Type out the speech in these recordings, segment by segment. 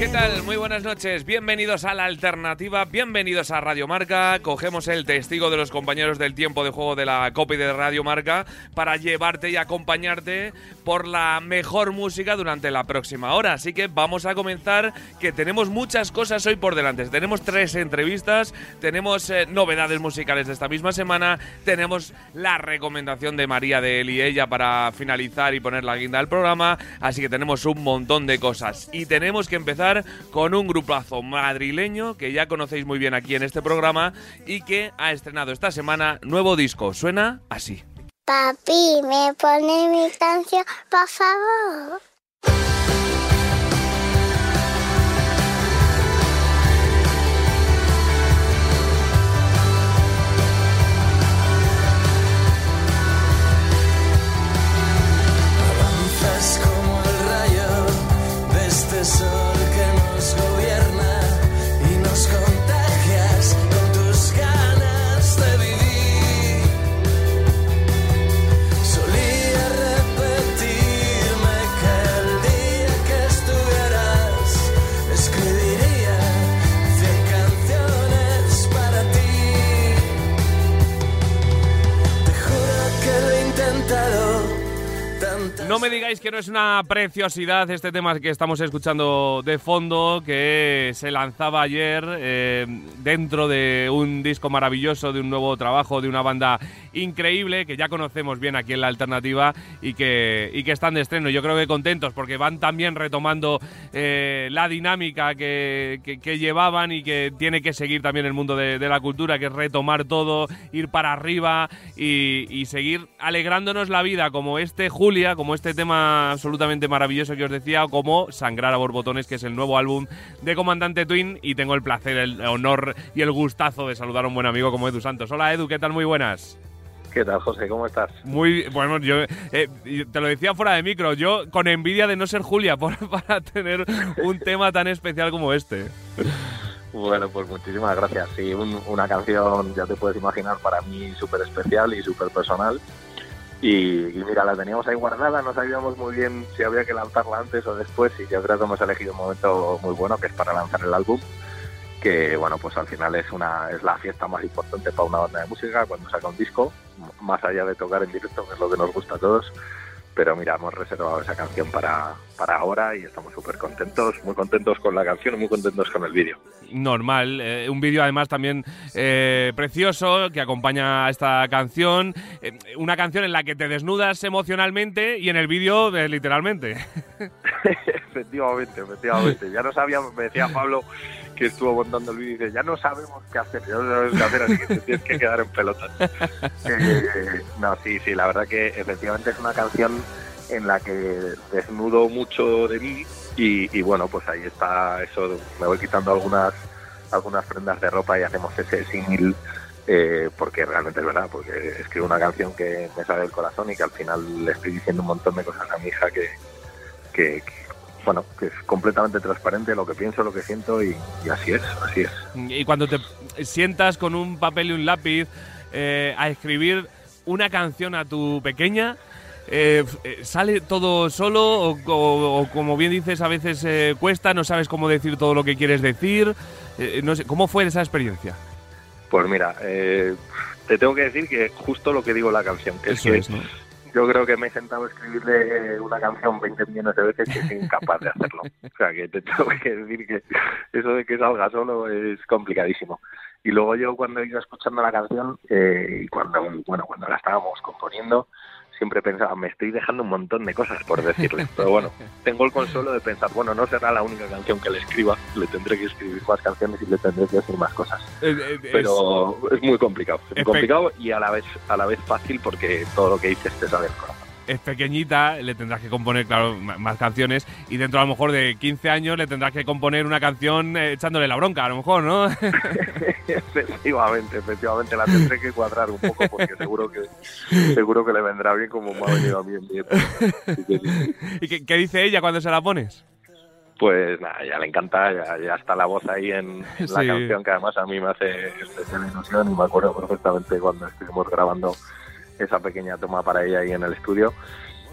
¿Qué tal? Muy buenas noches. Bienvenidos a la alternativa, bienvenidos a Radio Marca. Cogemos el testigo de los compañeros del tiempo de juego de la copy de Radio Marca para llevarte y acompañarte por la mejor música durante la próxima hora. Así que vamos a comenzar, que tenemos muchas cosas hoy por delante. Tenemos tres entrevistas, tenemos eh, novedades musicales de esta misma semana, tenemos la recomendación de María de él y ella para finalizar y poner la guinda del programa. Así que tenemos un montón de cosas. Y tenemos que empezar con un grupazo madrileño que ya conocéis muy bien aquí en este programa y que ha estrenado esta semana nuevo disco. Suena así. Papi, ¿me pone mi canción, por favor? Avanzas como el rayo de este sol No me digáis que no es una preciosidad este tema que estamos escuchando de fondo, que se lanzaba ayer eh, dentro de un disco maravilloso, de un nuevo trabajo, de una banda increíble que ya conocemos bien aquí en la alternativa y que, y que están de estreno. Yo creo que contentos porque van también retomando eh, la dinámica que, que- que llevaban y que tiene que seguir también el mundo de, de la cultura, que es retomar todo, ir para arriba y, y seguir alegrándonos la vida como este Julia, como este tema absolutamente maravilloso que os decía, como Sangrar a Borbotones, que es el nuevo álbum de Comandante Twin y tengo el placer, el honor y el gustazo de saludar a un buen amigo como Edu Santos. Hola Edu, ¿qué tal? Muy buenas. ¿Qué tal, José? ¿Cómo estás? Muy bueno, yo eh, te lo decía fuera de micro, yo con envidia de no ser Julia por- para tener un tema tan especial como este. Bueno, pues muchísimas gracias. Sí, un- una canción, ya te puedes imaginar, para mí súper especial y súper personal. Y, y mira, la teníamos ahí guardada, no sabíamos muy bien si había que lanzarla antes o después y yo creo que hemos elegido un momento muy bueno que es para lanzar el álbum que bueno pues al final es una es la fiesta más importante para una banda de música cuando saca un disco más allá de tocar en directo que es lo que nos gusta a todos pero mira hemos reservado esa canción para para ahora y estamos súper contentos muy contentos con la canción y muy contentos con el vídeo Normal, eh, un vídeo además también eh, precioso que acompaña a esta canción, eh, una canción en la que te desnudas emocionalmente y en el vídeo eh, literalmente. efectivamente, efectivamente. Ya no sabíamos, me decía Pablo que estuvo montando el vídeo y dice, ya no sabemos qué hacer, ya no sabemos qué hacer, así que te tienes que quedar en pelotas. Eh, no, sí, sí, la verdad que efectivamente es una canción en la que desnudo mucho de mí y, bueno, pues ahí está eso, me voy quitando algunas algunas prendas de ropa y hacemos ese símil eh, porque realmente es verdad, porque escribo una canción que me sale del corazón y que al final le estoy diciendo un montón de cosas a mi hija que, que, bueno, que es completamente transparente lo que pienso, lo que siento y, y así es, así es. Y cuando te sientas con un papel y un lápiz eh, a escribir una canción a tu pequeña, eh, eh, ¿sale todo solo o, o- o como bien dices a veces eh, cuesta, no sabes cómo decir todo lo que quieres decir? Eh, no sé, ¿Cómo fue esa experiencia? Pues mira, eh, te tengo que decir que justo lo que digo la canción, que es Eso que es, ¿no? Yo creo que me he sentado a escribirle una canción 20 millones de veces y soy incapaz de hacerlo. O sea, que te tengo que decir que eso de que salga solo es complicadísimo. Y luego yo cuando iba escuchando la canción eh, cuando, bueno, cuando la estábamos componiendo, siempre pensaba, me estoy dejando un montón de cosas por decirle. Pero bueno, tengo el consuelo de pensar, bueno, no será la única canción que le escriba, le tendré que escribir más canciones y le tendré que decir más cosas Eh, eh, es- pero es, muy complicado, es muy complicado y a la vez a la vez fácil porque todo lo que dices te sale del corazón. Es pequeñita, le tendrás que componer, claro, más canciones. Y dentro a lo mejor de 15 años le tendrás que componer una canción eh, echándole la bronca, a lo mejor, ¿no? efectivamente, efectivamente la tendré que cuadrar un poco porque seguro que seguro que le vendrá bien como me ha venido a mí en mi época. ¿Y qué, qué dice ella cuando se la pones? Pues nada, ya le encanta, ya, ya está la voz ahí en, en la canción que además a mí me hace especial ilusión y me acuerdo perfectamente cuando estuvimos grabando esa pequeña toma para ella ahí en el estudio.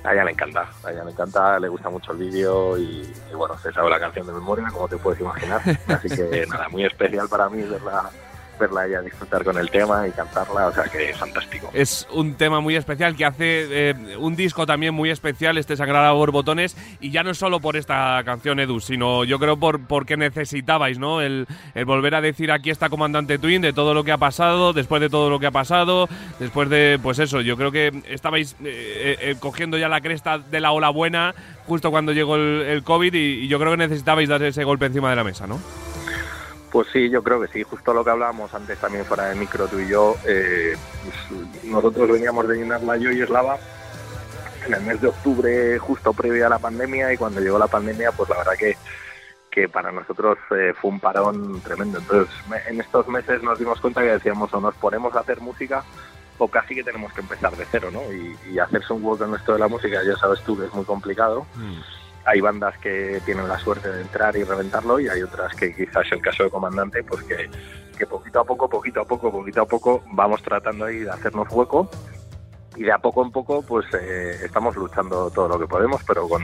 A ella le encanta, a ella le encanta, le gusta mucho el vídeo y, y bueno, se sabe la canción de memoria, como te puedes imaginar. Así que nada, muy especial para mí verla, verla ella disfrutar con el tema y cantarla, o sea que fantástico. Es un tema muy especial que hace eh, un disco también muy especial, este Sangrar a borbotones, y ya no solo por esta canción, Edu, sino yo creo por porque necesitabais, ¿no? El, el volver a decir aquí está Comandante Twin de todo lo que ha pasado, después de todo lo que ha pasado, después de, pues eso, yo creo que estabais eh, eh, cogiendo ya la cresta de la ola buena justo cuando llegó el, COVID y yo creo que necesitabais dar ese golpe encima de la mesa, ¿no? Pues sí, yo creo que sí. Justo lo que hablábamos antes también fuera de micro tú y yo. eh, pues, nosotros veníamos de llenar la Yo y Eslava en el mes de octubre, justo previo a la pandemia, y cuando llegó la pandemia, pues la verdad que, que para nosotros eh, fue un parón tremendo. Entonces, en estos meses nos dimos cuenta que decíamos o nos ponemos a hacer música o casi que tenemos que empezar de cero, ¿no? Y, y hacerse un hueco en esto de la música, ya sabes tú que es muy complicado hay bandas que tienen la suerte de entrar y reventarlo y hay otras que quizás el caso de Comandante pues que, poquito a poco, poquito a poco, poquito a poco vamos tratando ahí de hacernos hueco y de a poco en poco pues eh, estamos luchando todo lo que podemos pero con,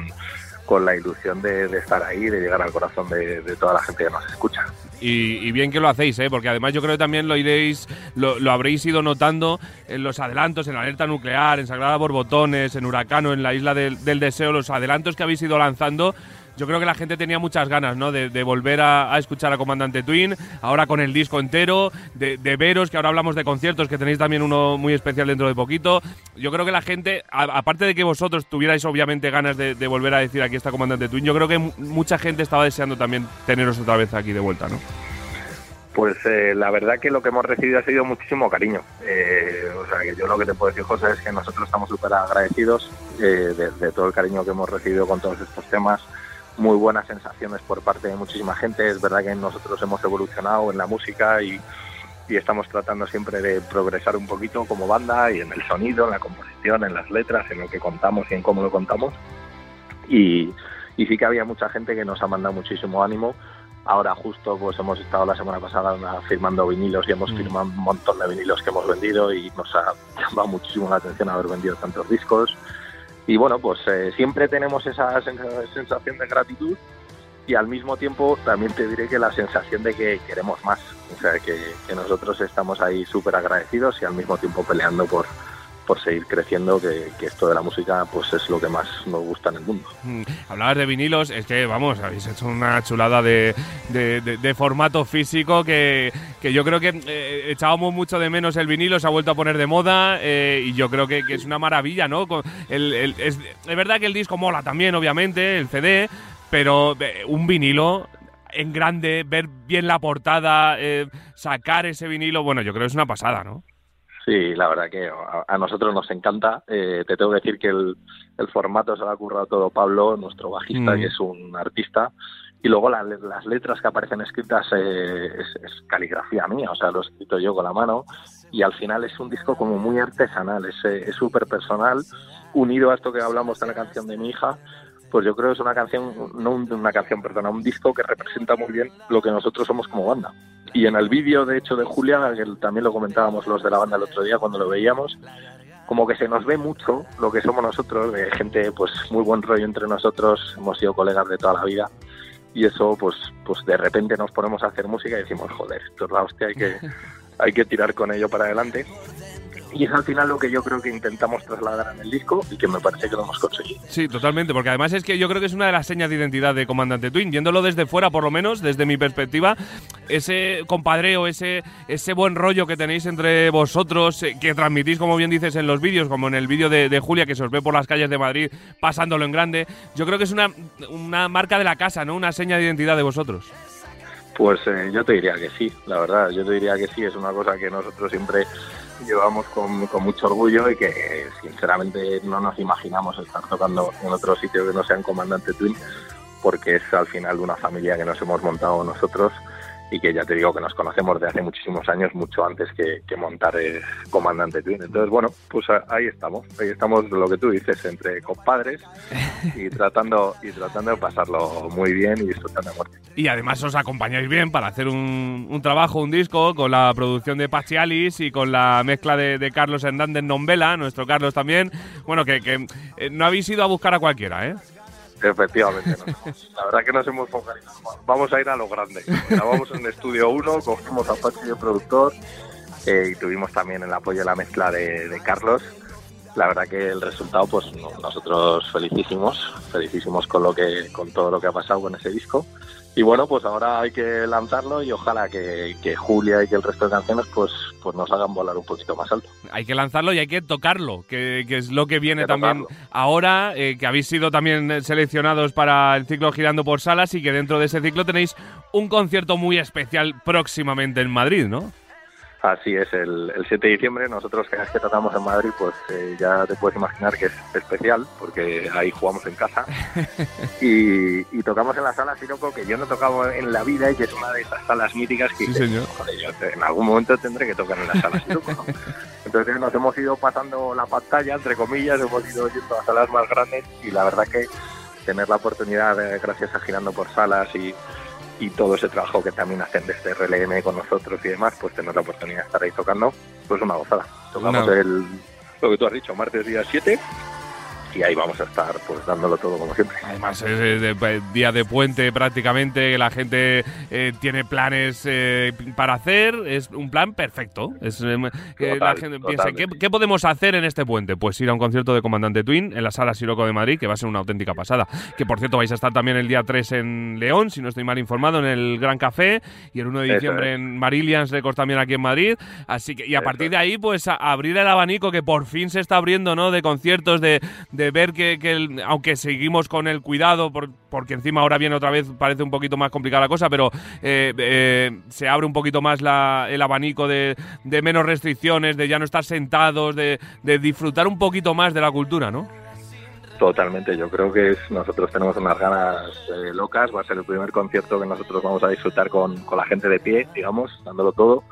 con la ilusión de, estar ahí, de llegar al corazón de toda la gente que nos escucha. Y, bien que lo hacéis, ¿eh? porque además yo creo que también lo iréis, lo, lo habréis ido notando en los adelantos, en alerta nuclear, en Sagrada Borbotones, en Huracano, en la Isla del, del Deseo, los adelantos que habéis ido lanzando. Yo creo que la gente tenía muchas ganas, ¿no? De, volver a, escuchar a Comandante Twin, ahora con el disco entero, de, veros, que ahora hablamos de conciertos, que tenéis también uno muy especial dentro de poquito. Yo creo que la gente, a- aparte de que vosotros tuvierais obviamente ganas de, volver a decir aquí está Comandante Twin, yo creo que mu- mucha gente estaba deseando también teneros otra vez aquí de vuelta, ¿no? Pues eh, la verdad que lo que hemos recibido ha sido muchísimo cariño. Eh, o sea, que yo lo que te puedo decir, José, es que nosotros estamos súper agradecidos eh, de todo el cariño que hemos recibido con todos estos temas. Muy buenas sensaciones por parte de muchísima gente. Es verdad que nosotros hemos evolucionado en la música y, y estamos tratando siempre de progresar un poquito como banda y en el sonido, en la composición, en las letras, en lo que contamos y en cómo lo contamos. Y, y sí que había mucha gente que nos ha mandado muchísimo ánimo. Ahora justo pues hemos estado la semana pasada firmando vinilos y hemos Mm. firmado un montón de vinilos que hemos vendido y nos ha llamado muchísimo la atención haber vendido tantos discos. Y bueno, pues eh, siempre tenemos esa sen- sensación de gratitud y al mismo tiempo también te diré que la sensación de que queremos más. O sea, que, que nosotros estamos ahí súper agradecidos y al mismo tiempo peleando por, por seguir creciendo, que, que esto de la música pues es lo que más nos gusta en el mundo. Mm, Hablabas de vinilos, es que vamos, habéis hecho una chulada de, de- formato físico que, que yo creo que eh, echábamos mucho de menos el vinilo, se ha vuelto a poner de moda eh, y yo creo que, es una maravilla, ¿no? El- es, verdad que el disco mola también, obviamente, el CD, pero eh, un vinilo en grande, ver bien la portada, sacar ese vinilo, bueno, yo creo que es una pasada, ¿no? Sí, la verdad que a, a nosotros nos encanta. Eh, te tengo que decir que el, el formato se lo ha currado todo Pablo, nuestro bajista, Mm. que es un artista. Y luego la- las letras que aparecen escritas eh, es, es caligrafía mía, o sea, lo he escrito yo con la mano. Y al final es un disco como muy artesanal, es eh, súper personal, unido a esto que hablamos de la canción de mi hija. Pues yo creo que es una canción, no un- una canción, perdona, un disco que representa muy bien lo que nosotros somos como banda. Y en el vídeo, de hecho, de Julia, que también lo comentábamos los de la banda el otro día cuando lo veíamos, como que se nos ve mucho lo que somos nosotros, de gente pues muy buen rollo entre nosotros, hemos sido colegas de toda la vida y eso pues pues de repente nos ponemos a hacer música y decimos, joder, esto es la hostia, hay que, hay que tirar con ello para adelante. Y es al final lo que yo creo que intentamos trasladar en el disco y que me parece que lo hemos conseguido. Sí, totalmente, porque además es que yo creo que es una de las señas de identidad de Comandante Twin. Viéndolo desde fuera, por lo menos, desde mi perspectiva, ese compadreo, ese, ese buen rollo que tenéis entre vosotros, eh, que transmitís, como bien dices, en los vídeos, como en el vídeo de, de Julia, que se os ve por las calles de Madrid pasándolo en grande, yo creo que es una, una marca de la casa, ¿no? Una seña de identidad de vosotros. Pues eh, yo te diría que sí, la verdad, yo te diría que sí, es una cosa que nosotros siempre llevamos con, con mucho orgullo y que sinceramente no nos imaginamos estar tocando en otro sitio que no sea en Comandante Twin, porque es al final una familia que nos hemos montado nosotros y que ya te digo que nos conocemos de hace muchísimos años, mucho antes que, que montar eh, Comandante Twin. Entonces, bueno, pues ahí estamos, ahí estamos lo que tú dices, entre compadres y tratando y tratando de pasarlo muy bien y disfrutando de muerte. Y además os acompañáis bien para hacer un, un trabajo, un disco, con la producción de Pachi Alice y con la mezcla de, de Carlos Hernández Nombela, nuestro Carlos también. Bueno, que, que, eh, no habéis ido a buscar a cualquiera, ¿eh? Efectivamente, hemos- la verdad que nos hemos focalizado. Vamos a ir a lo grande. Grabamos en Estudio 1, cogimos a Pachi de productor eh, y tuvimos también el apoyo de la mezcla de, de Carlos. La verdad que el resultado, pues no- nosotros felicísimos, felicísimos con lo que, con todo lo que ha pasado con ese disco. Y bueno, pues ahora hay que lanzarlo y ojalá que, que Julia y que el resto de canciones, pues, pues nos hagan volar un poquito más alto. Hay que lanzarlo y hay que tocarlo, que, que es lo que viene también tocarlo. ahora, eh, que habéis sido también seleccionados para el ciclo Girando por Salas y que dentro de ese ciclo tenéis un concierto muy especial próximamente en Madrid, ¿no? Así es, el, el 7 de diciembre nosotros cada vez que tratamos en Madrid, pues eh, ya te puedes imaginar que es especial, porque ahí jugamos en casa y, y tocamos en la sala Siroco, que yo no he tocado en la vida y que es una de esas salas míticas que Sí, dices, señor. "Joder, yo te- en algún momento tendré que tocar en la sala Siroco. ¿no?". Entonces nos hemos ido pasando la pantalla, entre comillas, hemos ido yendo a salas más grandes y la verdad que tener la oportunidad, eh, gracias a Girando por Salas y, y todo ese trabajo que también hacen desde RLM con nosotros y demás, pues tener la oportunidad de estar ahí tocando, pues una gozada. Tocamos el, lo que tú has dicho, martes día 7 y ahí vamos a estar pues dándolo todo como siempre. Además es de- día de puente prácticamente, que la gente eh, tiene planes eh, para hacer, es un plan perfecto. Es, eh, la gente piensa, ¿qué, podemos hacer en este puente? Pues ir a un concierto de Comandante Twin en la Sala Siroco de Madrid, que va a ser una auténtica pasada. Que por cierto vais a estar también el día 3 en León, si no estoy mal informado, en el Gran Café, y el 1 de diciembre en Marillions Records también aquí en Madrid. Así que, y a Eso partir de ahí, pues a- abrir el abanico que por fin se está abriendo, ¿no? De conciertos, de, de ver que, que el- aunque seguimos con el cuidado, por- porque encima ahora viene otra vez, parece un poquito más complicada la cosa, pero eh, eh, se abre un poquito más la- el abanico de, de menos restricciones, de ya no estar sentados, de, de disfrutar un poquito más de la cultura, ¿no? Totalmente, yo creo que nosotros tenemos unas ganas eh, locas, va a ser el primer concierto que nosotros vamos a disfrutar con la gente de pie, digamos, dándolo todo.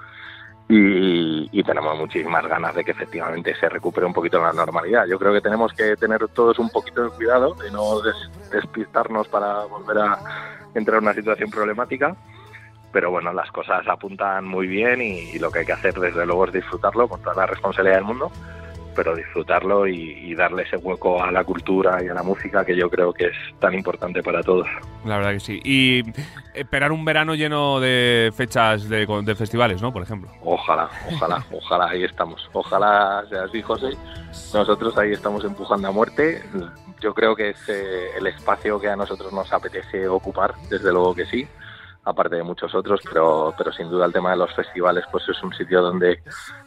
Y, y tenemos muchísimas ganas de que efectivamente se recupere un poquito la normalidad. Yo creo que tenemos que tener todos un poquito de cuidado de no des- despistarnos para volver a entrar en una situación problemática. Pero bueno, las cosas apuntan muy bien y, y lo que hay que hacer desde luego es disfrutarlo con toda la responsabilidad del mundo pero disfrutarlo y, y darle ese hueco a la cultura y a la música que yo creo que es tan importante para todos. La verdad que sí. Y esperar un verano lleno de fechas de, de festivales, ¿no? Por ejemplo. Ojalá, ojalá, ojalá, ahí estamos. Ojalá sea así, José. Nosotros ahí estamos empujando a muerte. Yo creo que es eh, el espacio que a nosotros nos apetece ocupar, desde luego que sí, aparte de muchos otros, pero, pero sin duda el tema de los festivales pues es un sitio donde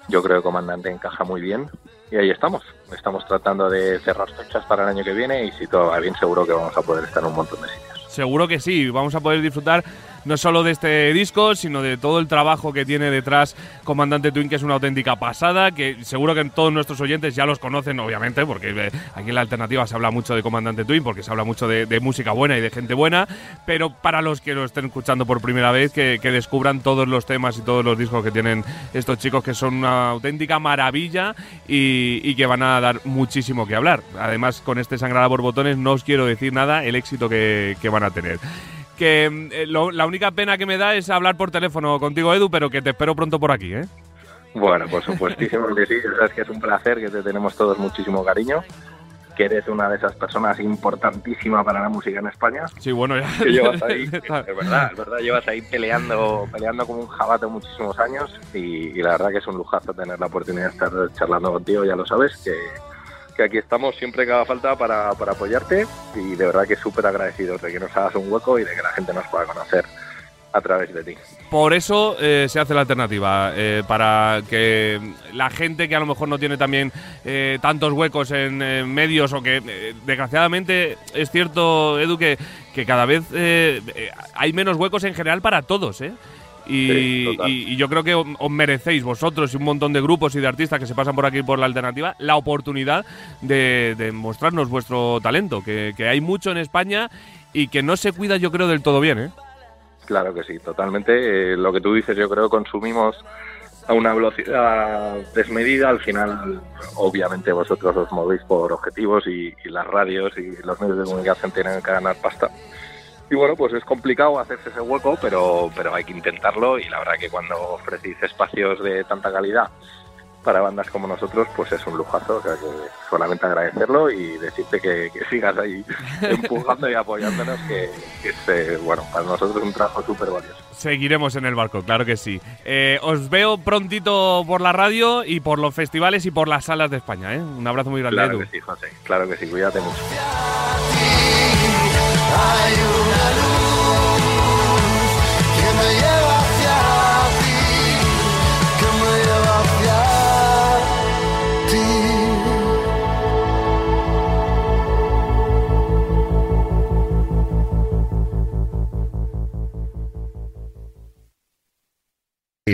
yo creo que Comandante encaja muy bien y ahí estamos. Estamos tratando de cerrar fechas para el año que viene y si todo va bien seguro que vamos a poder estar en un montón de sitios. Seguro que sí, vamos a poder disfrutar no solo de este disco, sino de todo el trabajo que tiene detrás Comandante Twin, que es una auténtica pasada, que seguro que todos nuestros oyentes ya los conocen, obviamente, porque eh, aquí en la alternativa se habla mucho de Comandante Twin, porque se habla mucho de, música buena y de gente buena, pero para los que lo estén escuchando por primera vez, que, descubran todos los temas y todos los discos que tienen estos chicos, que son una auténtica maravilla y, que van a dar muchísimo que hablar. Además, con este Sangrada por Botones no os quiero decir nada el éxito que van a tener que eh, lo- la única pena que me da es hablar por teléfono contigo, Edu, pero que te espero pronto por aquí, ¿eh? Bueno, por supuestísimo que sí, sabes que es un placer, que te tenemos todos muchísimo cariño, que eres una de esas personas importantísimas para la música en España, Sí, bueno, ya. que llevas ahí, es verdad, es verdad, llevas ahí peleando, peleando como un jabato muchísimos años y, y la verdad que es un lujazo tener la oportunidad de estar charlando contigo, ya lo sabes, que, que aquí estamos siempre que haga falta para, para apoyarte y de verdad que súper agradecidos de que nos hagas un hueco y de que la gente nos pueda conocer a través de ti. Por eso eh, se hace la alternativa, eh, para que la gente que a lo mejor no tiene también eh, tantos huecos en medios o que eh, desgraciadamente es cierto, Edu, que, que cada vez hay menos huecos en general para todos, ¿eh? Y, Sí, total. y- y yo creo que os merecéis vosotros y un montón de grupos y de artistas que se pasan por aquí por la alternativa la oportunidad de, de mostrarnos vuestro talento, que, que hay mucho en España y que no se cuida yo creo del todo bien, ¿eh? Claro que sí, totalmente. Eh, lo que tú dices, yo creo que consumimos a una velocidad desmedida. Al final, obviamente, vosotros os movéis por objetivos y, y las radios y los medios de comunicación tienen que ganar pasta. Y bueno, pues es complicado hacerse ese hueco, pero, pero hay que intentarlo y la verdad que cuando ofrecéis espacios de tanta calidad para bandas como nosotros, pues es un lujazo. O sea que solamente agradecerlo y decirte que, que sigas ahí empujando y apoyándonos, que, que es, eh, bueno, para nosotros es un trabajo súper valioso. Seguiremos en el barco, claro que sí. Eh, os veo prontito por la radio y por los festivales y por las salas de España. ¿eh? Un abrazo muy grande, Claro Edu. que sí, José. Claro que sí, cuídate mucho.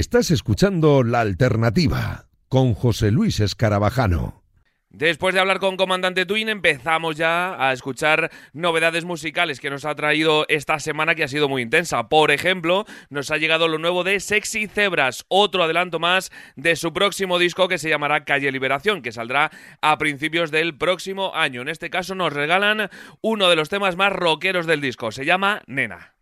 Estás escuchando La Alternativa con José Luis Escarabajano. Después de hablar con Comandante Twin, empezamos ya a escuchar novedades musicales que nos ha traído esta semana que ha sido muy intensa. Por ejemplo, nos ha llegado lo nuevo de Sexy Zebras, otro adelanto más de su próximo disco que se llamará Calle Liberación, que saldrá a principios del próximo año. En este caso nos regalan uno de los temas más rockeros del disco, se llama Nena.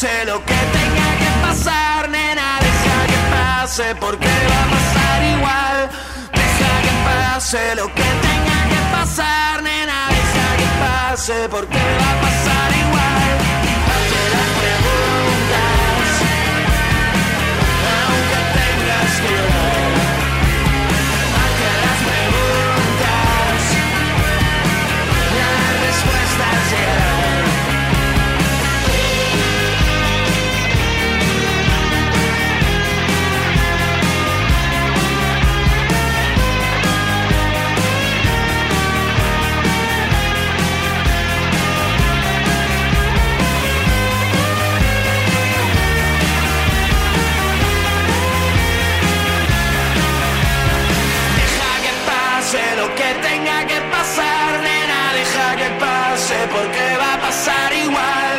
Pase lo que tenga que pasar, nena. Deja que pase porque va a pasar igual. Deja que pase lo que tenga que pasar, nena. Deja que pase porque va a pasar igual. porque va a pasar igual.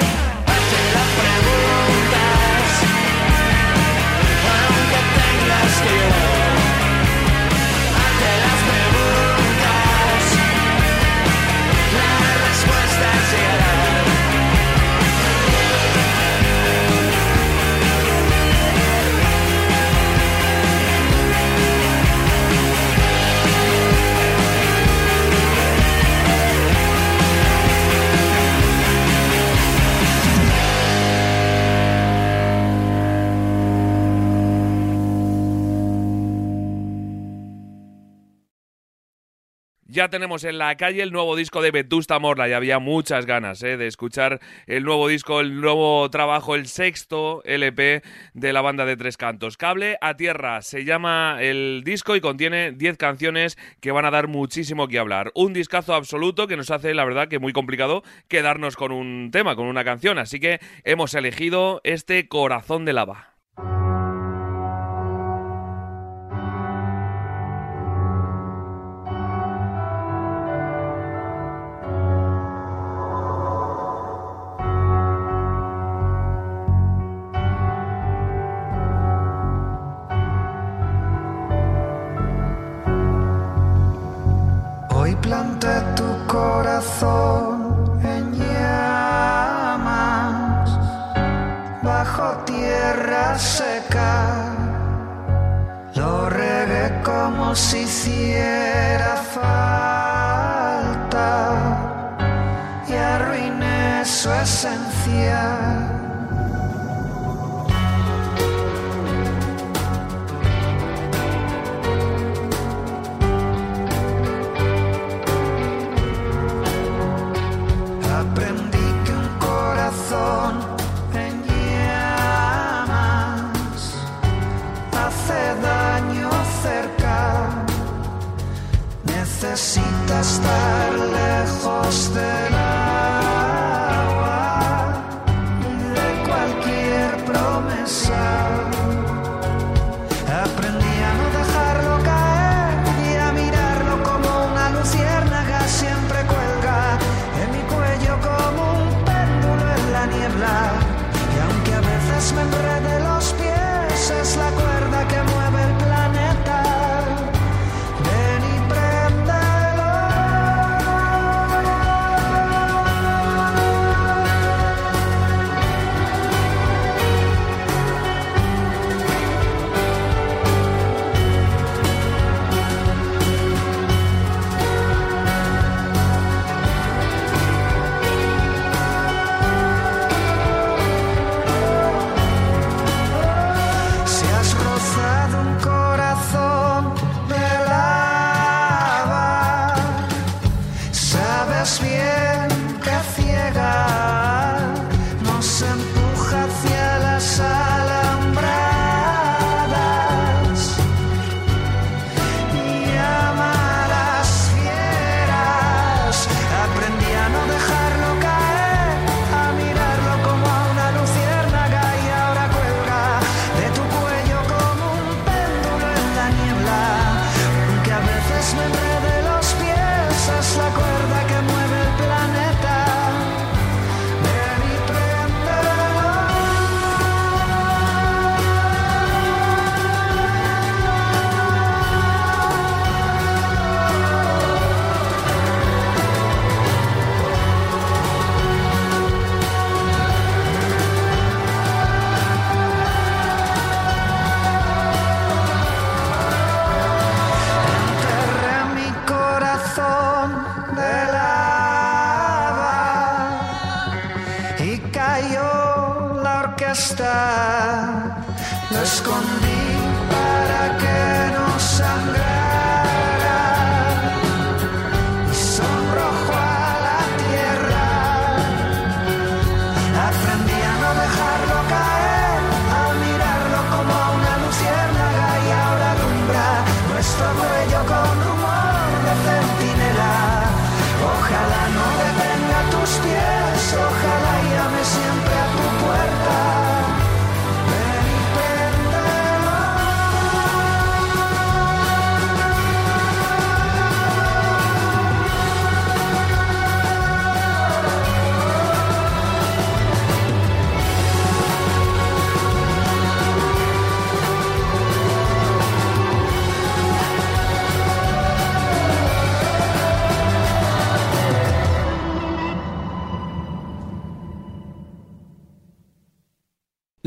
ya tenemos en la calle el nuevo disco de Vetusta Morla y había muchas ganas eh, de escuchar el nuevo disco, el nuevo trabajo, el sexto LP de la banda de Tres Cantos. Cable a Tierra se llama el disco y contiene 10 canciones que van a dar muchísimo que hablar. Un discazo absoluto que nos hace, la verdad, que muy complicado quedarnos con un tema, con una canción. Así que hemos elegido este Corazón de Lava.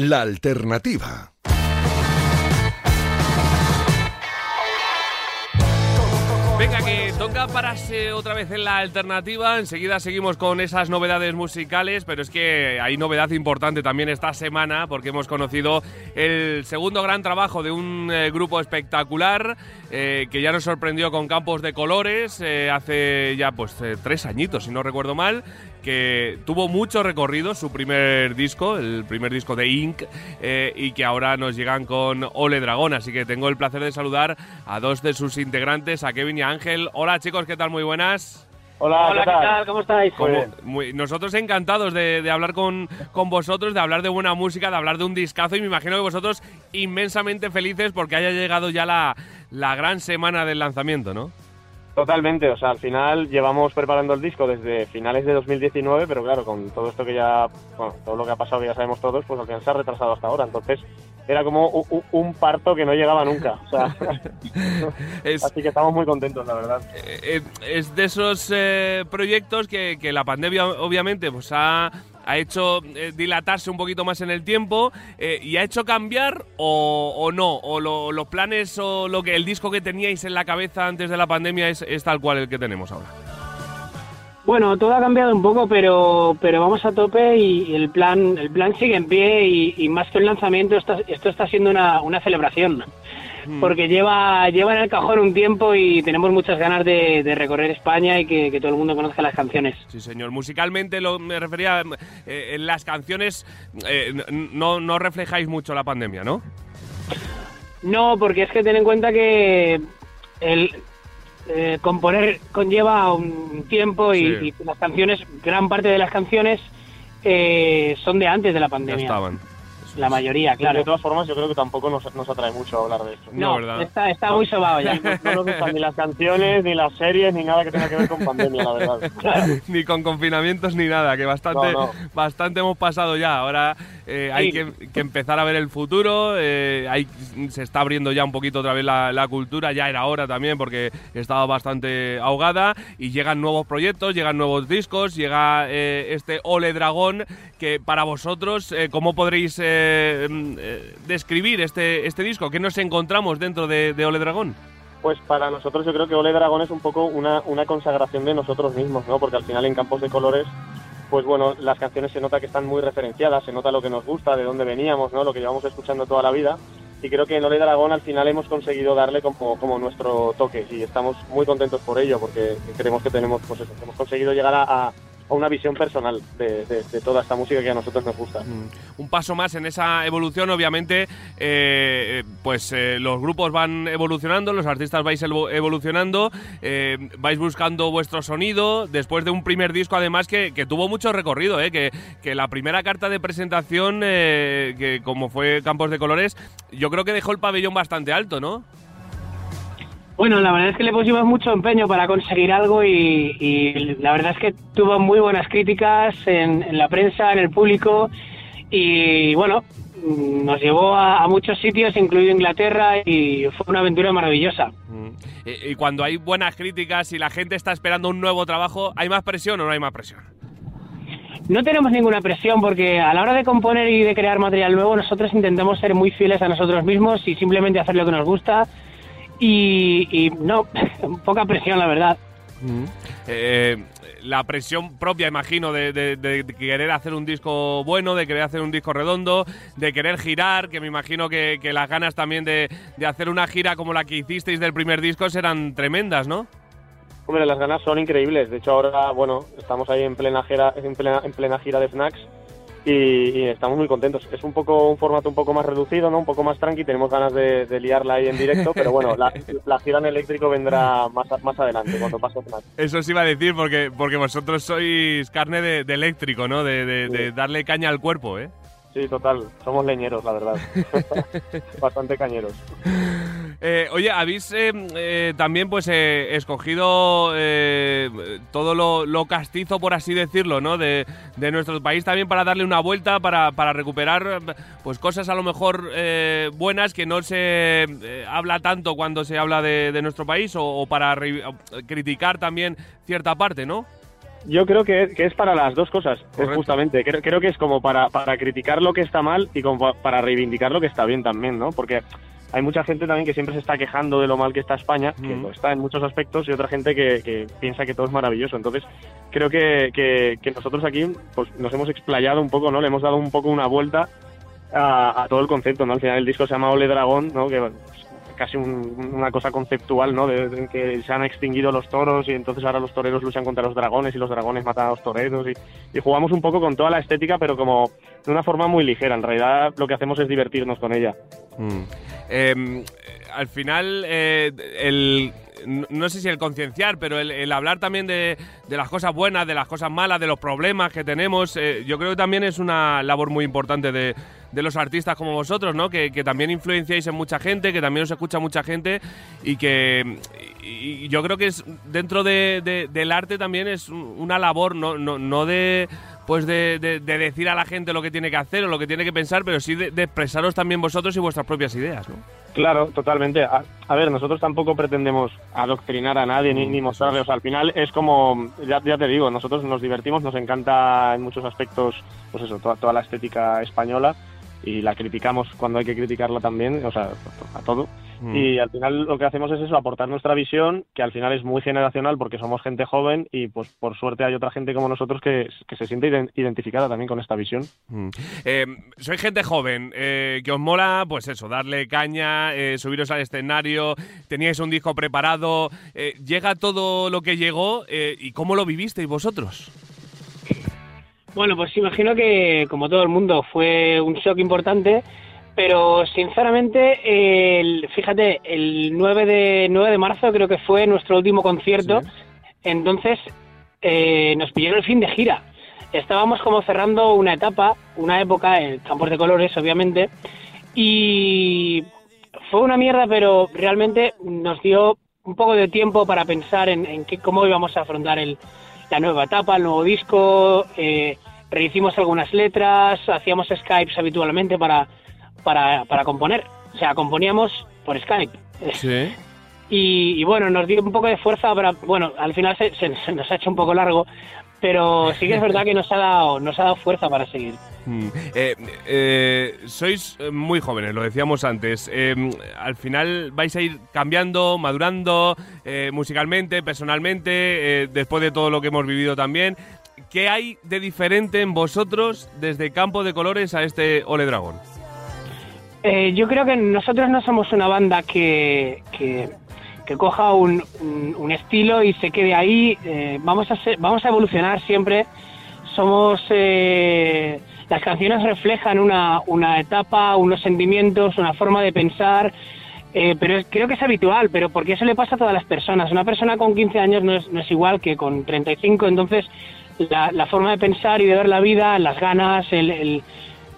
la alternativa. Venga, que toca pararse otra vez en la alternativa. Enseguida seguimos con esas novedades musicales, pero es que hay novedad importante también esta semana porque hemos conocido el segundo gran trabajo de un eh, grupo espectacular eh, que ya nos sorprendió con Campos de Colores eh, hace ya pues tres añitos, si no recuerdo mal que tuvo mucho recorrido su primer disco, el primer disco de Inc, eh, y que ahora nos llegan con Ole Dragón. Así que tengo el placer de saludar a dos de sus integrantes, a Kevin y a Ángel. Hola chicos, ¿qué tal? Muy buenas. Hola, Hola, ¿qué tal? ¿Cómo estáis? Como- muy- nosotros encantados de, de hablar con, con vosotros, de hablar de buena música, de hablar de un discazo y me imagino que vosotros inmensamente felices porque haya llegado ya la, la gran semana del lanzamiento, ¿no? Totalmente, o sea, al final llevamos preparando el disco desde finales de 2019, pero claro, con todo esto que ya, bueno, todo lo que ha pasado que ya sabemos todos, pues al final se ha retrasado hasta ahora. Entonces, era como un, parto que no llegaba nunca. O sea, Es, así que estamos muy contentos, la verdad. eh, es de esos eh, proyectos que, que la pandemia obviamente pues ha, ha hecho eh, dilatarse un poquito más en el tiempo eh, y ha hecho cambiar o, no, o lo- los planes o lo que el disco que teníais en la cabeza antes de la pandemia es, es tal cual el que tenemos ahora. Bueno, todo ha cambiado un poco, pero pero vamos a tope y el plan el plan sigue en pie y, y más que un lanzamiento, esto, esto está siendo una, una celebración. Porque lleva, lleva en el cajón un tiempo y tenemos muchas ganas de, de recorrer España y que, que todo el mundo conozca las canciones. Sí, señor. Musicalmente lo, me refería eh, en las canciones eh, no, no reflejáis mucho la pandemia, ¿no? No, porque es que ten en cuenta que el eh, componer conlleva un tiempo y, Sí. y las canciones, gran parte de las canciones eh, son de antes de la Ya pandemia. estaban. La mayoría, claro. De todas formas, yo creo que tampoco nos, nos atrae mucho hablar de esto. No, No, ¿verdad? está, está muy sobado ya. No nos gustan ni las canciones, ni las series, ni nada que tenga que ver con pandemia, la verdad. ni con confinamientos ni nada, que bastante, No, no. bastante hemos pasado ya. Ahora eh, hay Sí. que, que empezar a ver el futuro. eh, hay, se está abriendo ya un poquito otra vez la, la cultura. Ya era hora también porque estaba bastante ahogada. Y llegan nuevos proyectos, llegan nuevos discos, llega eh, este Ole Dragón. Que para vosotros, eh, ¿cómo podréis eh, eh, describir este, este disco? ¿Qué nos encontramos dentro de, Ole Dragón? Pues para nosotros yo creo que Ole Dragón es un poco una, una consagración de nosotros mismos, ¿no? Porque al final en Campos de Colores, pues bueno, las canciones se nota que están muy referenciadas, se nota lo que nos gusta, de dónde veníamos, ¿no? Lo que llevamos escuchando toda la vida. Y creo que en Ole Dragón al final hemos conseguido darle como, como nuestro toque y estamos muy contentos por ello porque creemos que tenemos, pues eso, hemos conseguido llegar a- a una visión personal de, de- toda esta música que a nosotros nos gusta. Mm. un paso más en esa evolución. Obviamente, eh, pues eh, los grupos van evolucionando, los artistas vais evo- evolucionando, eh, vais buscando vuestro sonido. Después de un primer disco, además, que, que tuvo mucho recorrido, que, que la primera carta de presentación, que como fue Campos de Colores, yo creo que dejó el pabellón bastante alto, ¿no? Bueno, la verdad es que le pusimos mucho empeño para conseguir algo y, y la verdad es que tuvo muy buenas críticas en, en la prensa, en el público y bueno, nos llevó a, a muchos sitios, incluido Inglaterra y fue una aventura maravillosa. Mm. Y, y cuando hay buenas críticas y la gente está esperando un nuevo trabajo, ¿hay más presión o no hay más presión? No tenemos ninguna presión porque a la hora de componer y de crear material nuevo nosotros intentamos ser muy fieles a nosotros mismos y simplemente hacer lo que nos gusta y, y no, poca presión la verdad. Eh, la presión propia, imagino, de, de- de querer hacer un disco bueno, de querer hacer un disco redondo, de querer girar, que me imagino que, que las ganas también de, de hacer una gira como la que hicisteis del primer disco serán tremendas, ¿no? Hombre, las ganas son increíbles. De hecho, ahora, bueno, estamos ahí en plena gira, en plena, en plena gira de Snacks y, y estamos muy contentos. Es un poco un formato un poco más reducido, ¿no? Un poco más tranqui. Tenemos ganas de, de liarla ahí en directo, pero bueno, la, la gira en eléctrico vendrá más, más adelante, cuando pase Snacks. Eso os iba a decir porque, porque vosotros sois carne de, de eléctrico, ¿no? De, de- de darle caña al cuerpo, ¿eh? Sí, total. Somos leñeros, la verdad. Bastante cañeros. Eh, oye, habéis eh, eh, también pues eh, escogido todo lo, lo castizo, por así decirlo, ¿no? De, de nuestro país también para darle una vuelta, para, para recuperar pues cosas a lo mejor buenas que no se habla tanto cuando se habla de, de nuestro país o, o para re- criticar también cierta parte, ¿no? Yo creo que, que es para las dos cosas, es justamente. Creo, creo que es como para, para criticar lo que está mal y como pa- para reivindicar lo que está bien también, ¿no? Porque hay mucha gente también que siempre se está quejando de lo mal que está España, que lo está en muchos aspectos, y otra gente que, que piensa que todo es maravilloso. Entonces, creo que, que- que nosotros aquí pues, nos hemos explayado un poco, ¿no? Le hemos dado un poco una vuelta a, a todo el concepto, ¿no? Al final el disco se llama Ole Dragón, ¿no? Que casi un- una cosa conceptual, ¿no? De, que se han extinguido los toros y entonces ahora los toreros luchan contra los dragones y los dragones matan a los toreros y, y jugamos un poco con toda la estética, pero como de una forma muy ligera. En realidad lo que hacemos es divertirnos con ella. Mm. Eh, al final, eh, el, no- sé si el concienciar, pero el, hablar también de, de las cosas buenas, de las cosas malas, de los problemas que tenemos, eh, yo creo que también es una labor muy importante de, de los artistas como vosotros, ¿no? Que, que también influenciáis en mucha gente, que también os escucha mucha gente y que y- y yo creo que es dentro de- de- del arte también es un- una labor, no, no, no de pues de, de- de decir a la gente lo que tiene que hacer o lo que tiene que pensar, pero sí de, de expresaros también vosotros y vuestras propias ideas, ¿no? Claro, totalmente. A, a ver, nosotros tampoco pretendemos adoctrinar a nadie ni, ni mostrarle. O sea, al final es como, ya, ya te digo, nosotros nos divertimos, nos encanta en muchos aspectos, pues eso, toda, toda la estética española y la criticamos cuando hay que criticarla también, o sea, a todo. Mm. Y al final lo que hacemos es eso, aportar nuestra visión, que al final es muy generacional porque somos gente joven y pues por suerte hay otra gente como nosotros que, que se siente iden- identificada también con esta visión. Mm. Eh, soy gente joven, eh, que os mola, pues eso, darle caña, eh, subiros al escenario, teníais un disco preparado, eh, llega todo lo que llegó eh, y cómo lo vivisteis vosotros. Bueno, pues imagino que, como todo el mundo, fue un shock importante, pero sinceramente, el, fíjate, el 9 de, 9 de marzo creo que fue nuestro último concierto, entonces eh, nos pilló el fin de gira. Estábamos como cerrando una etapa, una época, en Campos de Colores, obviamente, y fue una mierda, pero realmente nos dio un poco de tiempo para pensar en, en qué, cómo íbamos a afrontar el, la nueva etapa, el nuevo disco, eh, rehicimos algunas letras, hacíamos Skypes habitualmente para, para, para componer. O sea, componíamos por Skype. Sí. Y, y bueno, nos dio un poco de fuerza para. Bueno, al final se, se- se nos ha hecho un poco largo, pero sí que es verdad que nos ha dado, nos ha dado fuerza para seguir. Mm. Eh, eh, sois muy jóvenes, lo decíamos antes. Eh, al final vais a ir cambiando, madurando eh, musicalmente, personalmente, después de todo lo que hemos vivido también. ¿Qué hay de diferente en vosotros desde Campo de Colores a este Ole Dragón? Yo creo que nosotros no somos una banda que, que, que coja un, un- estilo y se quede ahí. Eh, vamos, a ser- vamos a evolucionar siempre. Somos. eh, las canciones reflejan una, una etapa, unos sentimientos, una forma de pensar. eh, pero es- creo que es habitual, pero porque eso le pasa a todas las personas. Una persona con 15 años no es, no es igual que con 35, entonces la, la forma de pensar y de ver la vida, las ganas, el, el-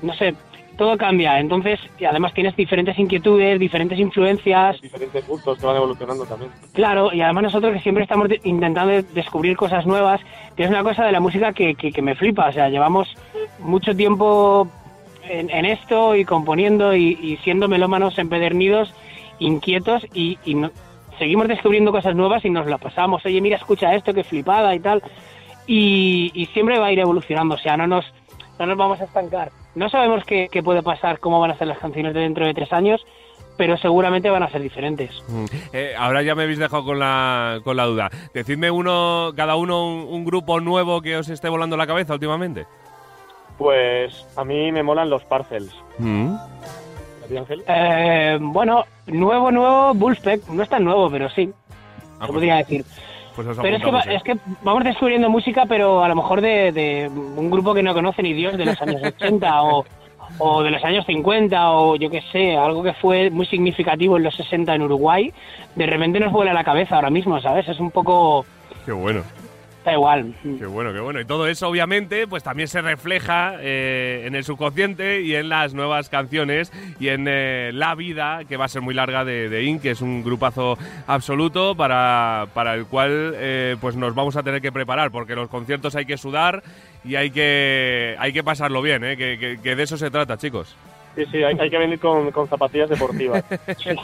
no sé, todo cambia. Entonces, y además tienes diferentes inquietudes, diferentes influencias. Diferentes gustos que van evolucionando también. Claro, y además nosotros que siempre estamos intentando de- descubrir cosas nuevas, que es una cosa de la música que, que, que me flipa. O sea, llevamos mucho tiempo en, en esto y componiendo y, y siendo melómanos empedernidos, inquietos y, y no- seguimos descubriendo cosas nuevas y nos la pasamos. Oye, mira, escucha esto, que flipada y tal. Y, y siempre va a ir evolucionando, o sea, no nos, no nos vamos a estancar. No sabemos qué, qué puede pasar, cómo van a ser las canciones de dentro de tres años, pero seguramente van a ser diferentes. Mm. Eh, ahora ya me habéis dejado con la, con la duda. Decidme uno, cada uno un, un grupo nuevo que os esté volando la cabeza últimamente. Pues a mí me molan los parcels. Mm. ¿A ti, Ángel? Eh, bueno, nuevo, nuevo, Bullspec, no es tan nuevo, pero sí, Ah, se pues, podría decir. Pues Pero es que, va- eh. es que vamos descubriendo música, pero a lo mejor de, de un grupo que no conoce ni Dios de los años 80 o, o de los años 50 o yo qué sé, algo que fue muy significativo en los 60 en Uruguay, de repente nos vuela la cabeza ahora mismo, ¿sabes? Es un poco... Qué bueno. Da igual. Qué bueno, qué bueno. Y todo eso, obviamente, pues también se refleja eh, en el subconsciente y en las nuevas canciones y en eh, la vida, que va a ser muy larga, de, de Inc., que es un grupazo absoluto para, para el cual eh, pues nos vamos a tener que preparar, porque los conciertos hay que sudar y hay que, hay que pasarlo bien, ¿eh? que- que de eso se trata, chicos. Sí, sí, hay, hay que venir con, con zapatillas deportivas.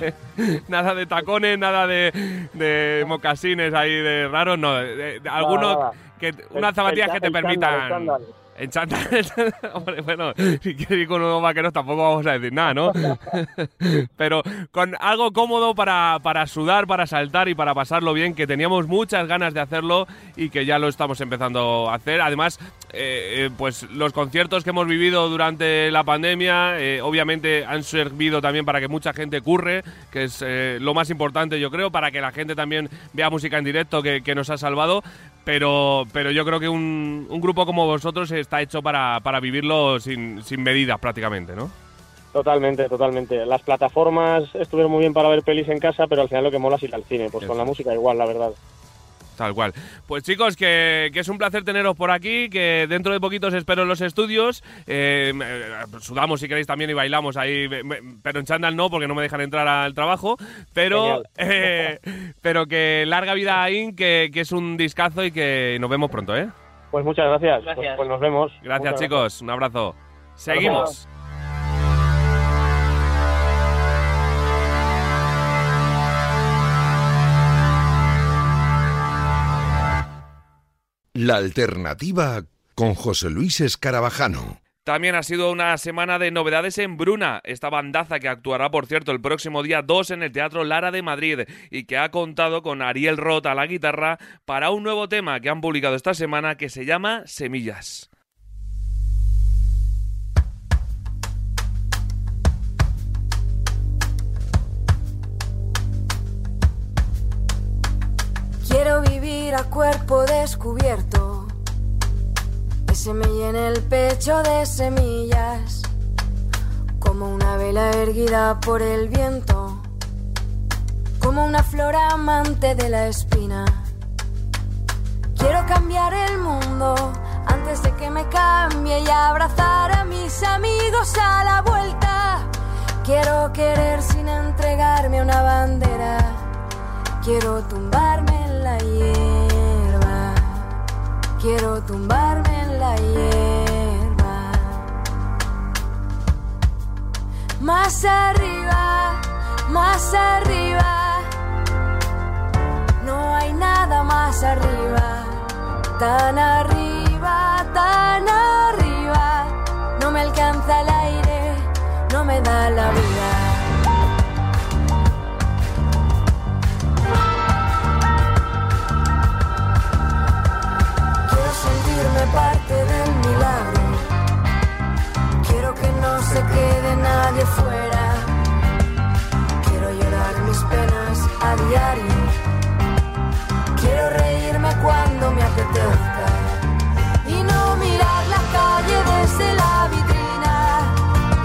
nada de tacones, nada de, de mocasines ahí de raros, no. de- de- alguno nada. que unas zapatillas el- que te permitan. chándal. En bueno, si quieres ir con unos vaqueros tampoco vamos a decir nada, ¿no? Pero con algo cómodo para, para sudar, para saltar y para pasarlo bien, que teníamos muchas ganas de hacerlo y que ya lo estamos empezando a hacer. Además, eh, eh, pues los conciertos que hemos vivido durante la pandemia, eh, obviamente han servido también para que mucha gente curre, que es lo más importante yo creo, para que la gente también vea música en directo que nos ha salvado. Pero, pero yo creo que un, un grupo como vosotros está hecho para, para vivirlo sin, sin medidas prácticamente, ¿no? Totalmente, totalmente. Las plataformas estuvieron muy bien para ver pelis en casa, pero al final lo que mola es ir al cine. Pues con la música igual, la verdad. Tal cual. Pues chicos, que, que es un placer teneros por aquí, que dentro de poquito os espero en los estudios. Eh, eh, sudamos si queréis también y bailamos ahí, pero en chándal no, porque no me dejan entrar al trabajo. Pero, eh, pero que larga vida ahí, que, que es un discazo y que nos vemos pronto, ¿eh? Pues muchas gracias. Gracias. Pues, pues nos vemos. Gracias Muchas chicos, un abrazo. Seguimos. La alternativa con José Luis Escarabajano. También ha sido una semana de novedades en Bruna, esta bandaza que actuará, por cierto, el próximo día 2 en el Teatro Lara de Madrid y que ha contado con Ariel Roth a la guitarra para un nuevo tema que han publicado esta semana que se llama Semillas. Quiero vivir a cuerpo descubierto, que se me llene el pecho de semillas, como una vela erguida por el viento, como una flor amante de la espina. Quiero cambiar el mundo antes de que me cambie y abrazar a mis amigos a la vuelta. Quiero querer sin entregarme una bandera. Quiero tumbarme hierba. Quiero tumbarme en la hierba. Más arriba, más arriba. No hay nada más arriba. Tan arriba, tan arriba. No me alcanza el aire, no me da la vida. Quede nadie fuera. Quiero llorar mis penas a diario. Quiero reírme cuando me apetezca. Y no mirar la calle desde la vitrina.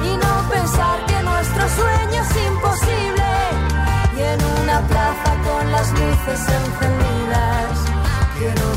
Y no pensar que nuestro sueño es imposible. Y en una plaza con las luces encendidas. Quiero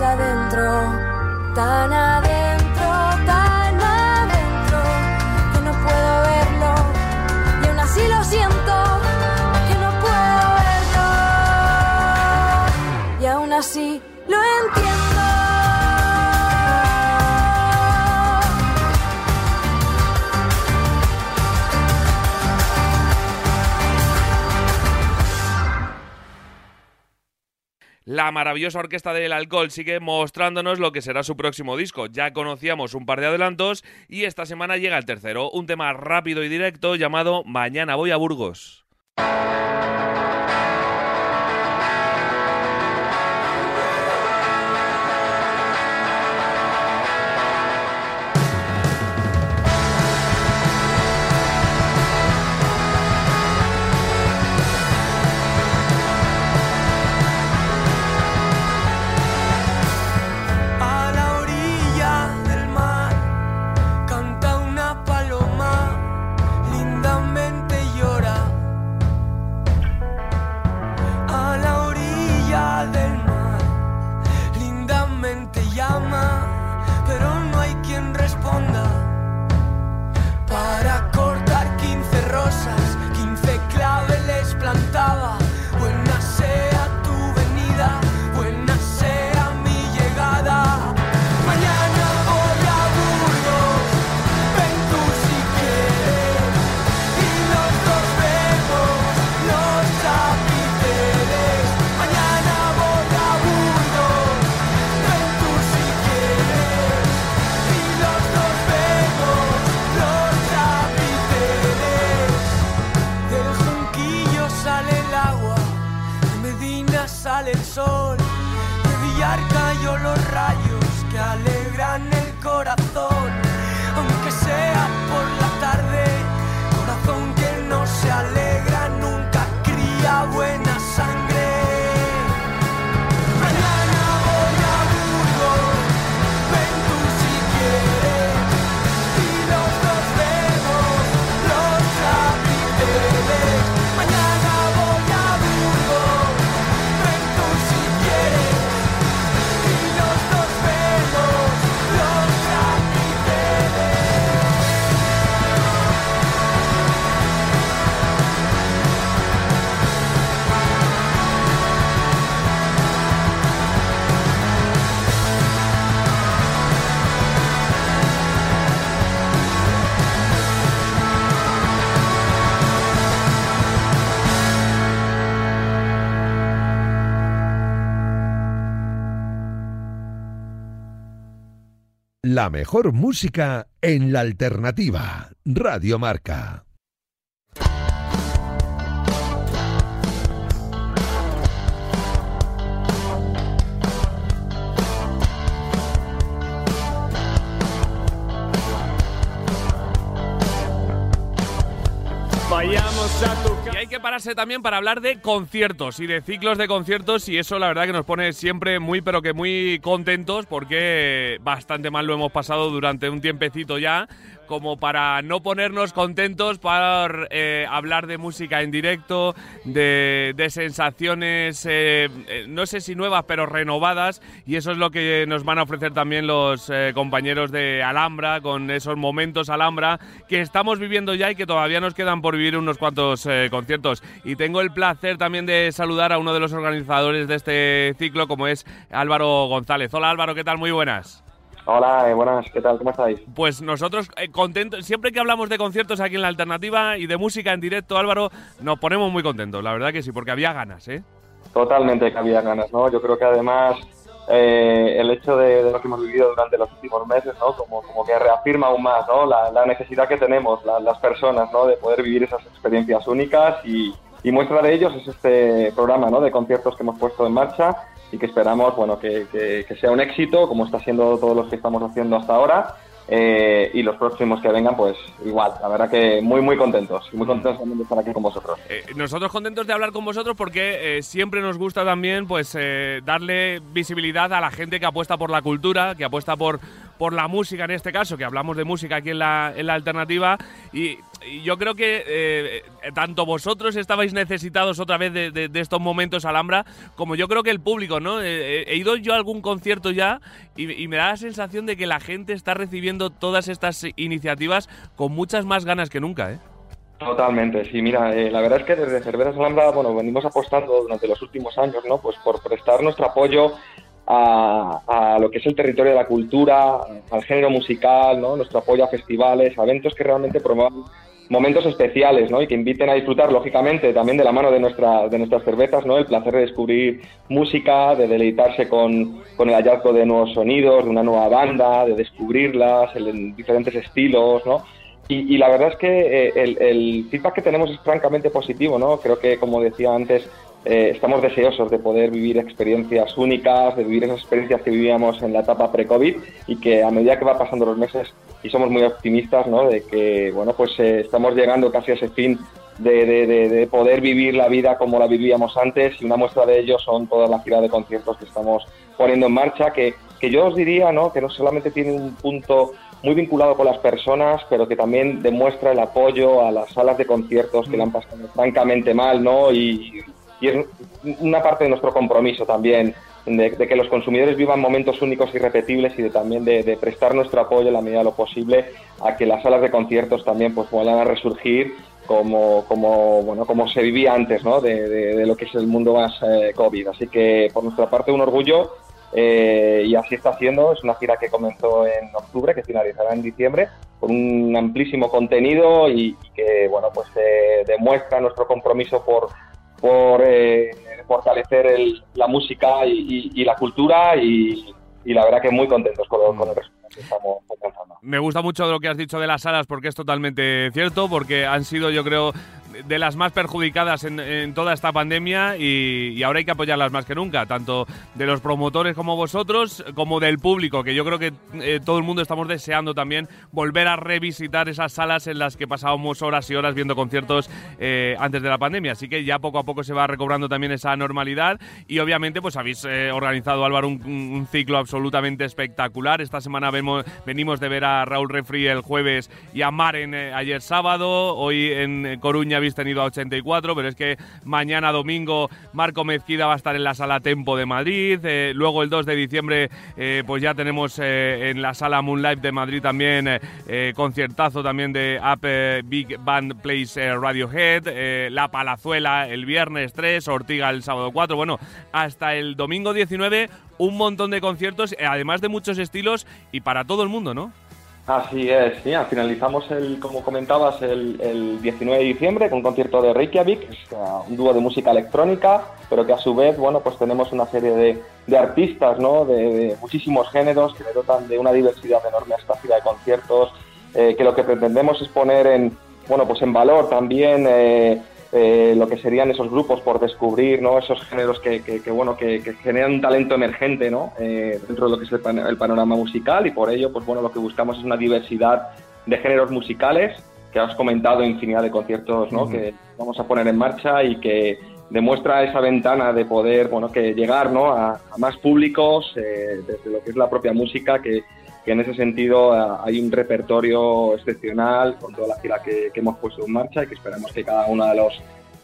adentro. Tan adentro, La maravillosa orquesta del alcohol sigue mostrándonos lo que será su próximo disco. Ya conocíamos un par de adelantos y esta semana llega el tercero, un tema rápido y directo llamado Mañana voy a Burgos. Que alegran el corazón, La mejor música en la alternativa. Radio Marca. Vayamos a tu que pararse también para hablar de conciertos y de ciclos de conciertos y eso la verdad que nos pone siempre muy pero que muy contentos porque bastante mal lo hemos pasado durante un tiempecito ya como para no ponernos contentos para eh, hablar de música en directo, de, de sensaciones, eh, eh, no sé si nuevas, pero renovadas, y eso es lo que nos van a ofrecer también los eh, compañeros de Alhambra, con esos momentos Alhambra que estamos viviendo ya y que todavía nos quedan por vivir unos cuantos conciertos. Y tengo el placer también de saludar a uno de los organizadores de este ciclo, como es Álvaro González. Hola Álvaro, ¿qué tal? Muy buenas. Hola, eh, buenas, ¿qué tal? ¿Cómo estáis? Pues nosotros eh, contentos, siempre que hablamos de conciertos aquí en la alternativa y de música en directo, Álvaro, nos ponemos muy contentos, la verdad que sí, porque había ganas, ¿eh? Totalmente que había ganas, ¿no? Yo creo que además eh, el hecho de, de lo que hemos vivido durante los últimos meses, ¿no? Como, como que reafirma aún más, ¿no? La, la necesidad que tenemos la- las personas, ¿no? De poder vivir esas experiencias únicas y, y muestra de ellos es este programa, ¿no? De conciertos que hemos puesto en marcha y que esperamos, bueno, que, que- sea un éxito, como está siendo todos los que estamos haciendo hasta ahora. eh, y los próximos que vengan, pues igual, la verdad que muy, muy contentos. Muy contentos también de estar aquí con vosotros. Eh, nosotros contentos de hablar con vosotros porque eh, siempre nos gusta también pues darle visibilidad a la gente que apuesta por la cultura, que apuesta por, por la música en este caso, que hablamos de música aquí en la, en la alternativa. Y, y yo creo que eh, tanto vosotros estabais necesitados otra vez de, de- de estos momentos Alhambra, como yo creo que el público, ¿no? Eh, eh, he ido yo a algún concierto ya y, y me da la sensación de que la gente está recibiendo todas estas iniciativas con muchas más ganas que nunca, ¿eh? Totalmente, sí, mira, eh, la verdad es que desde Cervezas Alhambra, bueno, venimos apostando durante los últimos años, ¿no? Pues por prestar nuestro apoyo a, lo que es el territorio de la cultura, al género musical, ¿no? Nuestro apoyo a festivales, a eventos que realmente promuevan momentos especiales, ¿no? Y que inviten a disfrutar, lógicamente, también de la mano de, de nuestras cervezas, ¿no? El placer de descubrir música, de deleitarse con, con el hallazgo de nuevos sonidos, de una nueva banda, de descubrirlas en- en diferentes estilos, ¿no? Y, y la verdad es que eh, el, el feedback que tenemos es francamente positivo, ¿no? Creo que, como decía antes, eh, estamos deseosos de poder vivir experiencias únicas, de vivir esas experiencias que vivíamos en la etapa pre-COVID y que a medida que va pasando los meses y somos muy optimistas, ¿no? De que, bueno, pues eh, estamos llegando casi a ese fin de, de- de- de poder vivir la vida como la vivíamos antes y una muestra de ello son toda la gira de conciertos que estamos poniendo en marcha, que, que yo os diría, ¿no? Que no solamente tiene un punto muy vinculado con las personas, pero que también demuestra el apoyo a las salas de conciertos que le han pasado francamente mal, ¿no? Y, y es una parte de nuestro compromiso también, de, que los consumidores vivan momentos únicos y repetibles y de también de, prestar nuestro apoyo en la medida de lo posible a que las salas de conciertos también pues vuelvan a resurgir como, como, bueno, como se vivía antes ¿no? de, de- lo que es el mundo más eh, COVID. Así que por nuestra parte un orgullo eh, y así está haciendo. Es una gira que comenzó en octubre, que finalizará en diciembre, con un amplísimo contenido y, y que bueno pues eh, demuestra nuestro compromiso por, por eh, fortalecer el- la música y, y- la cultura y, la verdad que muy contentos con, con el resultado que estamos alcanzando. Me gusta mucho lo que has dicho de las salas porque es totalmente cierto, porque han sido, yo creo, de las más perjudicadas en, en toda esta pandemia y, y ahora hay que apoyarlas más que nunca, tanto de los promotores como vosotros, como del público, que yo creo que eh, todo el mundo estamos deseando también volver a revisitar esas salas en las que pasábamos horas y horas viendo conciertos eh, antes de la pandemia. Así que ya poco a poco se va recobrando también esa normalidad y obviamente pues habéis eh, organizado, Álvaro, un, un ciclo absolutamente espectacular. Esta semana vemos, venimos de ver a Raúl Refri el jueves y a Maren eh, ayer sábado. Hoy en eh, Coruña habéis tenido a 84, pero es que mañana domingo Marco Mezquida va a estar en la sala Tempo de Madrid. eh, luego el 2 de diciembre eh, pues ya tenemos eh, en la sala Moonlight de Madrid también conciertazo también de Up Big Band Plays Radiohead. la Palazuela el viernes 3, Ortiga el sábado 4. Bueno, hasta el domingo 19 un montón de conciertos, además de muchos estilos y para todo el mundo, ¿no? Así es, finalizamos el, como comentabas, el, el 19 de diciembre con un concierto de Reykjavik, es, uh, un dúo de música electrónica, pero que a su vez, bueno, pues tenemos una serie de, de artistas, ¿no? De, de muchísimos géneros que le dotan de una diversidad enorme a esta gira de conciertos, eh, que lo que pretendemos es poner en, bueno, pues en valor también eh, eh, lo que serían esos grupos por descubrir, ¿no? Esos géneros que, que, que, bueno, que, que generan un talento emergente, ¿no? Eh, dentro de lo que es el, pan- el panorama musical y por ello, pues bueno, lo que buscamos es una diversidad de géneros musicales que has comentado infinidad de conciertos, ¿no? Ujú. Que vamos a poner en marcha y que demuestra esa ventana de poder, bueno, que llegar, ¿no? A, a más públicos eh, desde lo que es la propia música que que en ese sentido eh, hay un repertorio excepcional con toda la gira que, que hemos puesto en marcha y que esperamos que cada una de los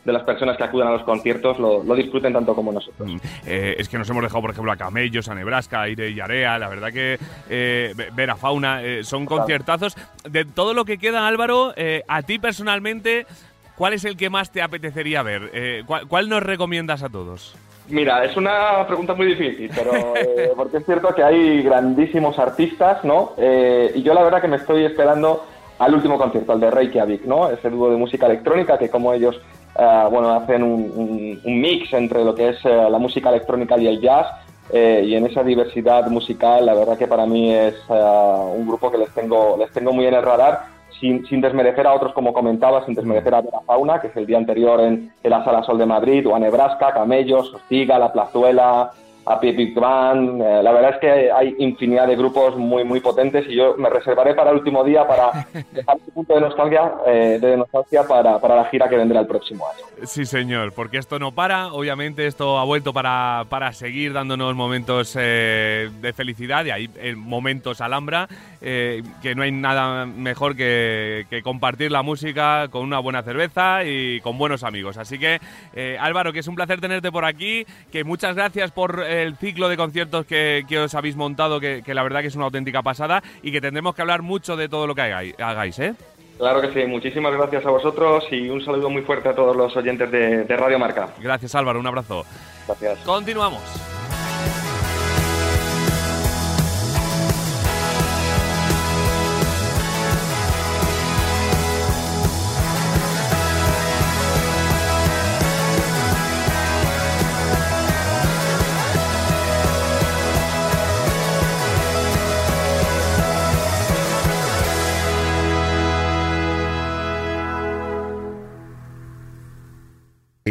de las personas que acudan a los conciertos lo, lo disfruten tanto como nosotros. Eh, es que nos hemos dejado, por ejemplo, a Camellos, a Nebraska, a Aire y Area. La verdad que eh, ve- ver a Fauna eh, son conciertazos. De todo lo que queda, Álvaro, eh, a ti personalmente, ¿cuál es el que más te apetecería ver? ¿cuál, cuál nos recomiendas a todos? Mira, es una pregunta muy difícil, pero eh, porque es cierto que hay grandísimos artistas, ¿no? Eh, y yo la verdad que me estoy esperando al último concierto, al de Reykjavik, ¿no? Ese dúo de música electrónica que como ellos, eh, bueno, hacen un, un- un mix entre lo que es eh, la música electrónica y el jazz. eh, y en esa diversidad musical, la verdad que para mí es un grupo que les tengo, les tengo muy en el radar sin, sin desmerecer a otros, como comentaba, sin desmerecer a Vera Fauna, que es el día anterior en, en la Sala Sol de Madrid, o a Nebraska, Camellos, Hostiga, La Plazuela, a Big Band. Eh, la verdad es que hay infinidad de grupos muy, muy potentes y yo me reservaré para el último día para dejar un punto de nostalgia, eh, de nostalgia para, para la gira que vendrá el próximo año. Sí, señor, porque esto no para. Obviamente, esto ha vuelto para, para seguir dándonos momentos eh, de felicidad y hay eh, momentos alhambra. eh, que no hay nada mejor que, que compartir la música con una buena cerveza y con buenos amigos. Así que, eh, Álvaro, que es un placer tenerte por aquí. Que muchas gracias por el ciclo de conciertos que, que os habéis montado, que, que la verdad que es una auténtica pasada y que tendremos que hablar mucho de todo lo que hagáis, hagáis ¿eh? Claro que sí, muchísimas gracias a vosotros y un saludo muy fuerte a todos los oyentes de, de Radio Marca. Gracias, Álvaro. Un abrazo. Gracias. Continuamos.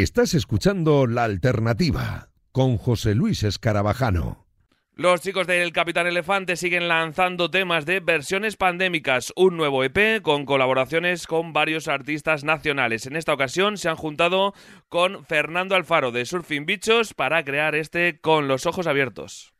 Estás escuchando La Alternativa con José Luis Escarabajano. Los chicos del Capitán Elefante siguen lanzando temas de versiones pandémicas, un nuevo EP con colaboraciones con varios artistas nacionales. En esta ocasión se han juntado con Fernando Alfaro de Surfing Bichos para crear este Con los ojos abiertos.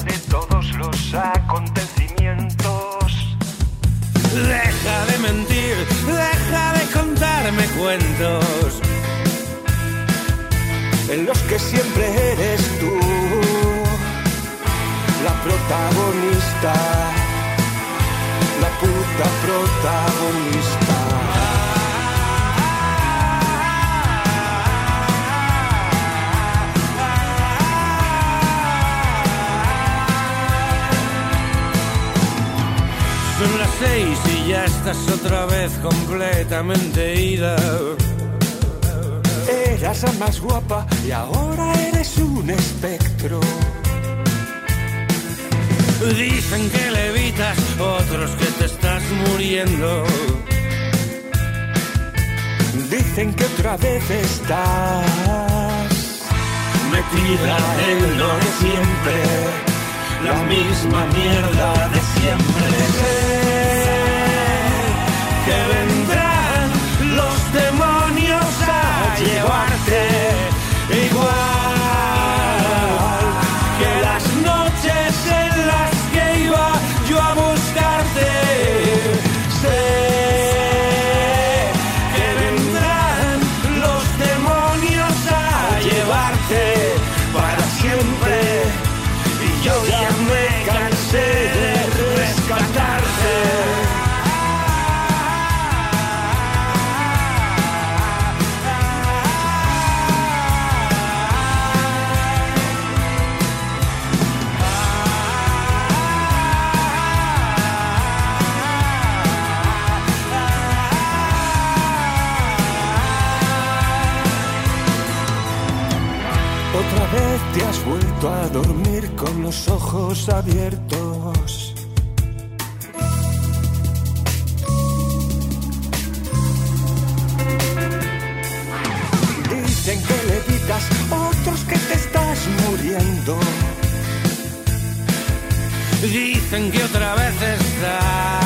De todos los acontecimientos. Deja de mentir, deja de contarme cuentos. En los que siempre eres tú la protagonista, la puta protagonista. Son las seis y ya estás otra vez completamente ida. Eras la más guapa y ahora eres un espectro. Dicen que levitas, otros que te estás muriendo. Dicen que otra vez estás metida en lo de siempre, la misma mierda abiertos. Dicen que levitas, otros que te estás muriendo. Dicen que otra vez estás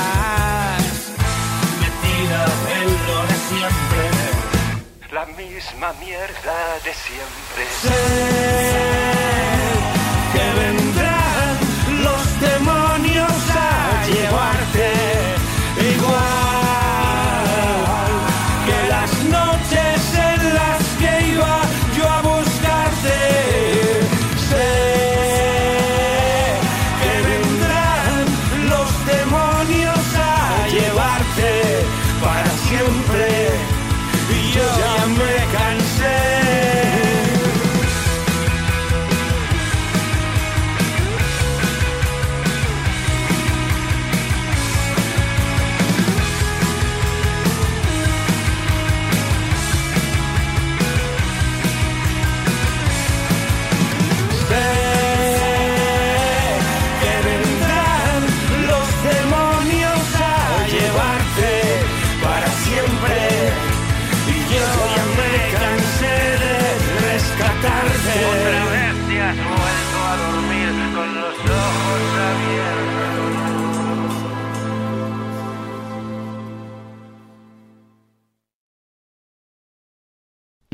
Metida en lo de siempre, la misma mierda de siempre. Sé que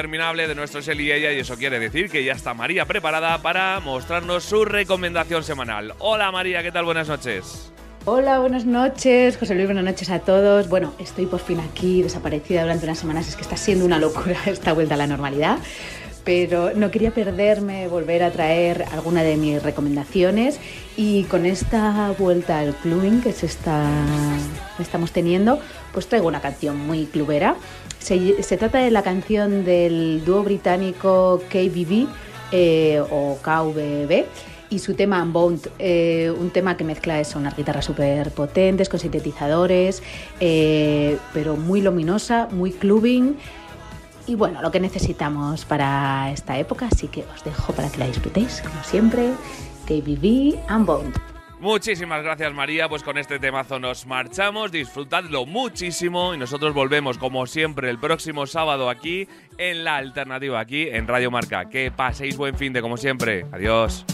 Interminable de nuestro Sel y ella y eso quiere decir que ya está María preparada para mostrarnos su recomendación semanal. Hola María, ¿qué tal? Buenas noches. Hola, buenas noches, José Luis, buenas noches a todos. Bueno, estoy por fin aquí, desaparecida durante unas semanas, es que está siendo una locura esta vuelta a la normalidad, pero no quería perderme, volver a traer alguna de mis recomendaciones y con esta vuelta al clubing que se está, estamos teniendo, pues traigo una canción muy clubera. Se, trata de la canción del dúo británico KBB eh, o KVB y su tema Unbound, eh, un tema que mezcla eso, unas guitarras súper potentes con sintetizadores, eh, pero muy luminosa, muy clubbing y bueno, lo que necesitamos para esta época, así que os dejo para que la disfrutéis, como siempre, KBB Unbound. Muchísimas gracias María, pues con este temazo nos marchamos, disfrutadlo muchísimo y nosotros volvemos como siempre el próximo sábado aquí en La Alternativa, aquí en Radio Marca. Que paséis buen fin de como siempre. Adiós.